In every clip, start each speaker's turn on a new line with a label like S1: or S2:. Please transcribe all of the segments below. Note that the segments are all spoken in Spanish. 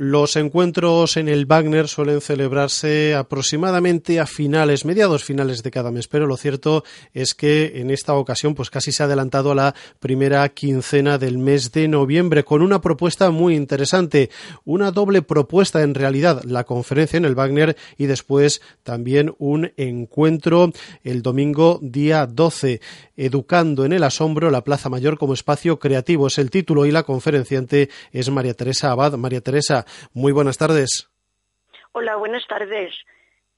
S1: Los encuentros en el Wagner suelen celebrarse aproximadamente a finales, mediados finales de cada mes, pero lo cierto es que en esta ocasión pues casi se ha adelantado a la primera quincena del mes de noviembre con una propuesta muy interesante, una doble propuesta en realidad, la conferencia en el Wagner y después también un encuentro el domingo día 12, Educando en el Asombro, la Plaza Mayor como espacio creativo es el título y la conferenciante es María Teresa Abad. María Teresa, muy buenas tardes.
S2: Hola, buenas tardes.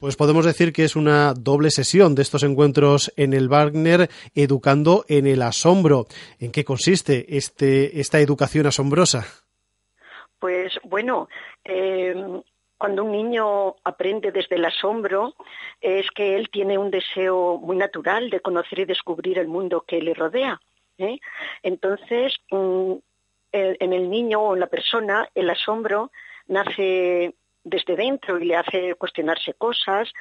S1: Pues podemos decir que es una doble sesión de estos encuentros en el Wagner educando en el asombro. ¿En qué consiste este, esta educación asombrosa?
S2: Pues bueno, eh, cuando un niño aprende desde el asombro es que él tiene un deseo muy natural de conocer y descubrir el mundo que le rodea. ¿eh? Entonces, en el niño o en la persona, el asombro nace desde dentro y le hace cuestionarse cosas,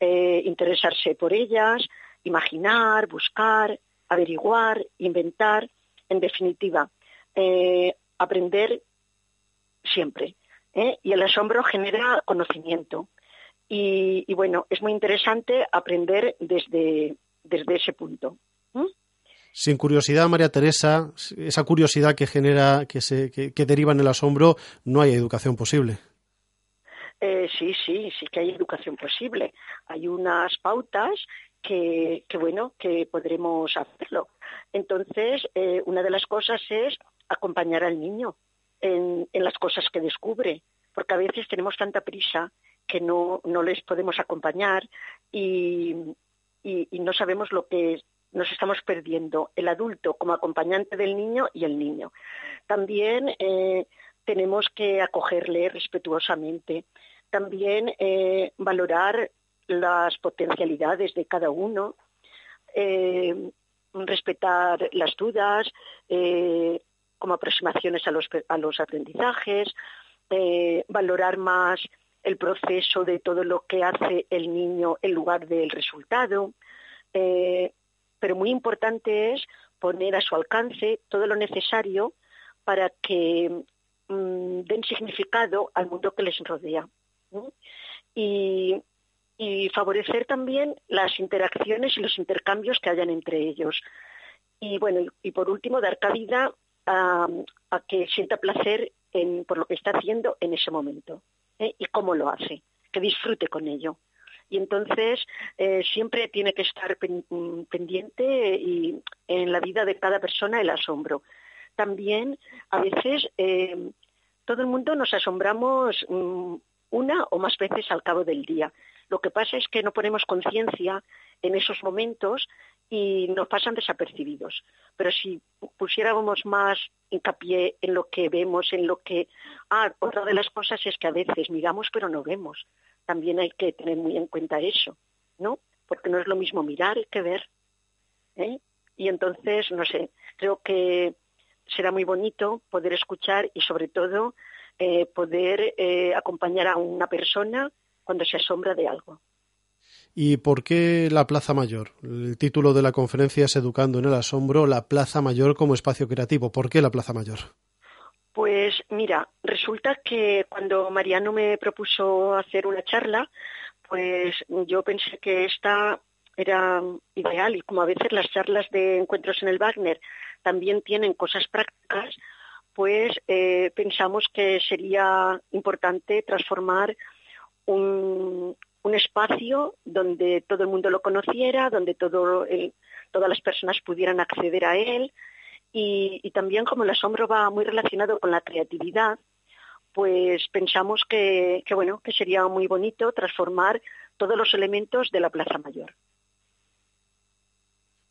S2: eh, interesarse por ellas, imaginar, buscar, averiguar, inventar, en definitiva, eh, aprender siempre. ¿eh? Y el asombro genera conocimiento. Y, bueno, es muy interesante aprender desde, desde ese punto
S1: sin curiosidad, María Teresa, esa curiosidad que genera, que, se, que, deriva en el asombro, no hay educación posible.
S2: Eh, sí, sí, sí que hay educación posible. Hay unas pautas que, bueno, que podremos hacerlo. Entonces, eh, una de las cosas es acompañar al niño en, en, las cosas que descubre, porque a veces tenemos tanta prisa que no, no les podemos acompañar y, y, y no sabemos lo que nos estamos perdiendo el adulto como acompañante del niño y el niño. También eh, tenemos que acogerle respetuosamente, también eh, valorar las potencialidades de cada uno, eh, respetar las dudas como aproximaciones a los, a los aprendizajes, valorar más el proceso de todo lo que hace el niño en lugar del resultado, pero muy importante es poner a su alcance todo lo necesario para que mm, den significado al mundo que les rodea. Y, favorecer también las interacciones y los intercambios que hayan entre ellos. Y bueno, y, por último, dar cabida a, que sienta placer por lo que está haciendo en ese momento ¿eh? y cómo lo hace, que disfrute con ello y entonces eh, siempre tiene que estar mm, pendiente y en la vida de cada persona el asombro. También a veces eh, todo el mundo nos asombramos mm, una o más veces al cabo del día. Lo que pasa es que no ponemos conciencia en esos momentos y nos pasan desapercibidos. Pero si pusiéramos más hincapié en lo que vemos, en lo que... Ah, otra de las cosas es que a veces miramos pero no vemos también hay que tener muy en cuenta eso, ¿no? Porque no es lo mismo mirar que ver. ¿eh? Y entonces, no sé, creo que será muy bonito poder escuchar y sobre todo eh, poder eh, acompañar a una persona cuando se asombra de algo.
S1: ¿Y por qué la Plaza Mayor? El título de la conferencia es Educando en el Asombro, la Plaza Mayor como espacio creativo. ¿Por qué la Plaza Mayor?
S2: Pues mira, resulta que cuando Mariano me propuso hacer una charla, pues yo pensé que esta era ideal y como a veces las charlas de encuentros en el Wagner también tienen cosas prácticas, pues eh, pensamos que sería importante transformar un, espacio donde todo el mundo lo conociera, donde todas las personas pudieran acceder a él, y, también como el asombro va muy relacionado con la creatividad, pues pensamos que, bueno, que sería muy bonito transformar todos los elementos de la Plaza Mayor.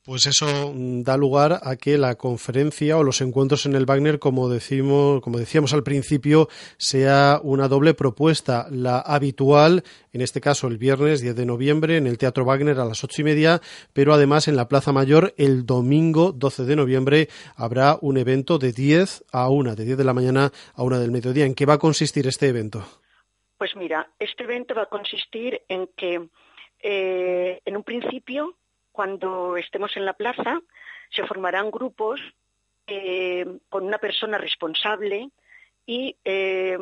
S1: Pues eso mm, da lugar a que la conferencia o los encuentros en el Wagner, como decimos, como decíamos al principio, sea una doble propuesta. La habitual, en este caso el viernes 10 de noviembre, en el Teatro Wagner a las ocho y media, pero además en la Plaza Mayor el domingo 12 de noviembre habrá un evento de 10 a 1, de 10 de la mañana a 1 del mediodía. ¿En qué va a consistir este evento?
S2: Pues mira, este evento va a consistir en que, eh, en un principio, cuando estemos en la plaza, se formarán grupos eh, con una persona responsable y eh,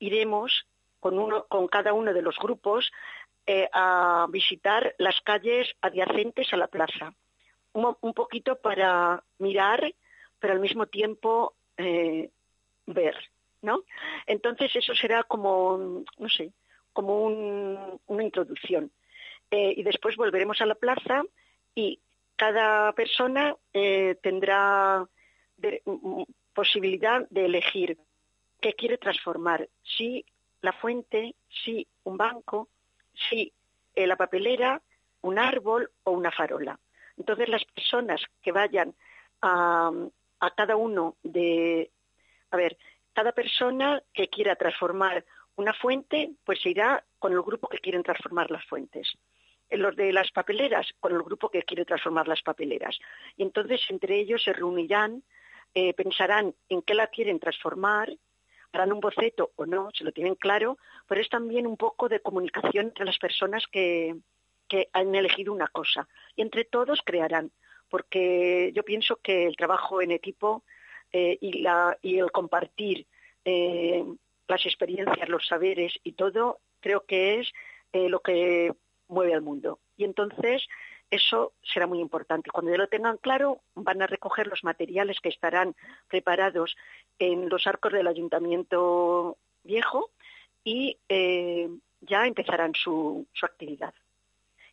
S2: iremos con, cada uno de los grupos eh, a visitar las calles adyacentes a la plaza. Un, poquito para mirar, pero al mismo tiempo ver, ¿no? Entonces eso será como, no sé, como una introducción. Eh, y después volveremos a la plaza y cada persona eh, tendrá posibilidad de elegir qué quiere transformar, si la fuente, si un banco, si eh, la papelera, un árbol o una farola. Entonces las personas que vayan a, a cada uno de, a ver, cada persona que quiera transformar una fuente, pues irá con el grupo que quieren transformar las fuentes los de las papeleras con el grupo que quiere transformar las papeleras. Y entonces entre ellos se reunirán, eh, pensarán en qué la quieren transformar, harán un boceto o no, se lo tienen claro, pero es también un poco de comunicación entre las personas que, que han elegido una cosa. Y entre todos crearán, porque yo pienso que el trabajo en equipo eh, y, el compartir eh, las experiencias, los saberes y todo, creo que es lo que mueve al mundo. Y entonces eso será muy importante. Cuando ya lo tengan claro, van a recoger los materiales que estarán preparados en los arcos del ayuntamiento viejo y eh, ya empezarán su, su actividad.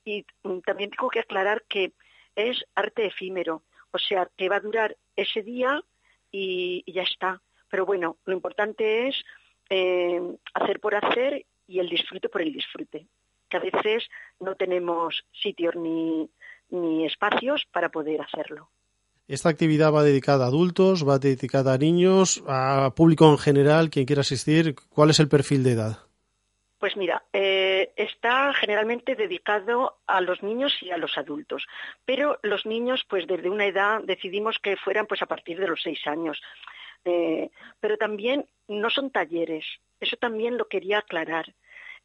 S2: Y mm, también tengo que aclarar que es arte efímero, o sea, que va a durar ese día y, ya está. Pero bueno, lo importante es eh, hacer por hacer y el disfrute por el disfrute a veces no tenemos sitios ni, ni espacios para poder hacerlo.
S1: Esta actividad va dedicada a adultos, va dedicada a niños, a público en general, quien quiera asistir. ¿Cuál es el perfil de edad?
S2: Pues mira, eh, está generalmente dedicado a los niños y a los adultos, pero los niños, pues desde una edad decidimos que fueran pues a partir de los seis años. Eh, pero también no son talleres, eso también lo quería aclarar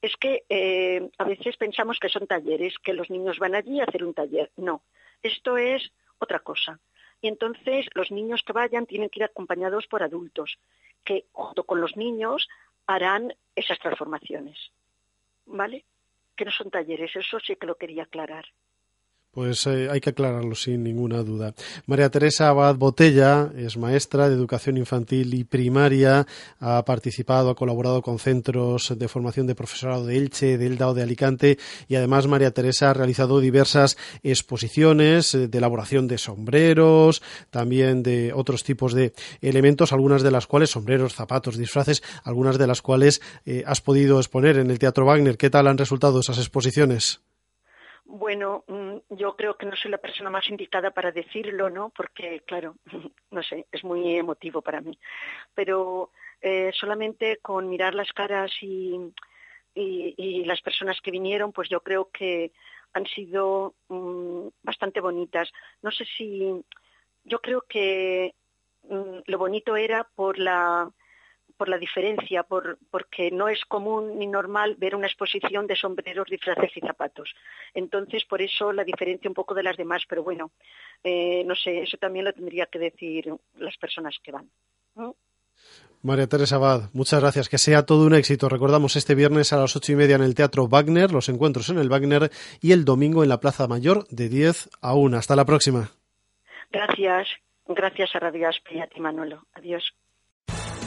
S2: es que eh, a veces pensamos que son talleres, que los niños van allí a hacer un taller. No, esto es otra cosa. Y entonces los niños que vayan tienen que ir acompañados por adultos, que junto con los niños harán esas transformaciones. ¿Vale? Que no son talleres, eso sí que lo quería aclarar.
S1: Pues eh, hay que aclararlo sin ninguna duda. María Teresa Abad Botella es maestra de educación infantil y primaria, ha participado, ha colaborado con centros de formación de profesorado de Elche, de Elda o de Alicante y además María Teresa ha realizado diversas exposiciones eh, de elaboración de sombreros, también de otros tipos de elementos, algunas de las cuales sombreros, zapatos, disfraces, algunas de las cuales eh, has podido exponer en el Teatro Wagner. ¿Qué tal han resultado esas exposiciones?
S2: Bueno, mm, yo creo que no soy la persona más indicada para decirlo, ¿no? Porque, claro, no sé, es muy emotivo para mí. Pero eh, solamente con mirar las caras y, las personas que vinieron, pues yo creo que han sido mm, bastante bonitas. No sé si, yo creo que mm, lo bonito era por la por la diferencia, por, porque no es común ni normal ver una exposición de sombreros, disfraces y zapatos. Entonces, por eso la diferencia un poco de las demás, pero bueno, eh, no sé, eso también lo tendría que decir las personas que van.
S1: María Teresa Abad, muchas gracias. Que sea todo un éxito. Recordamos este viernes a las ocho y media en el Teatro Wagner, los encuentros en el Wagner y el domingo en la Plaza Mayor de 10 a 1. Hasta la próxima.
S2: Gracias. Gracias a Radio Aspe y a ti, Manolo. Adiós.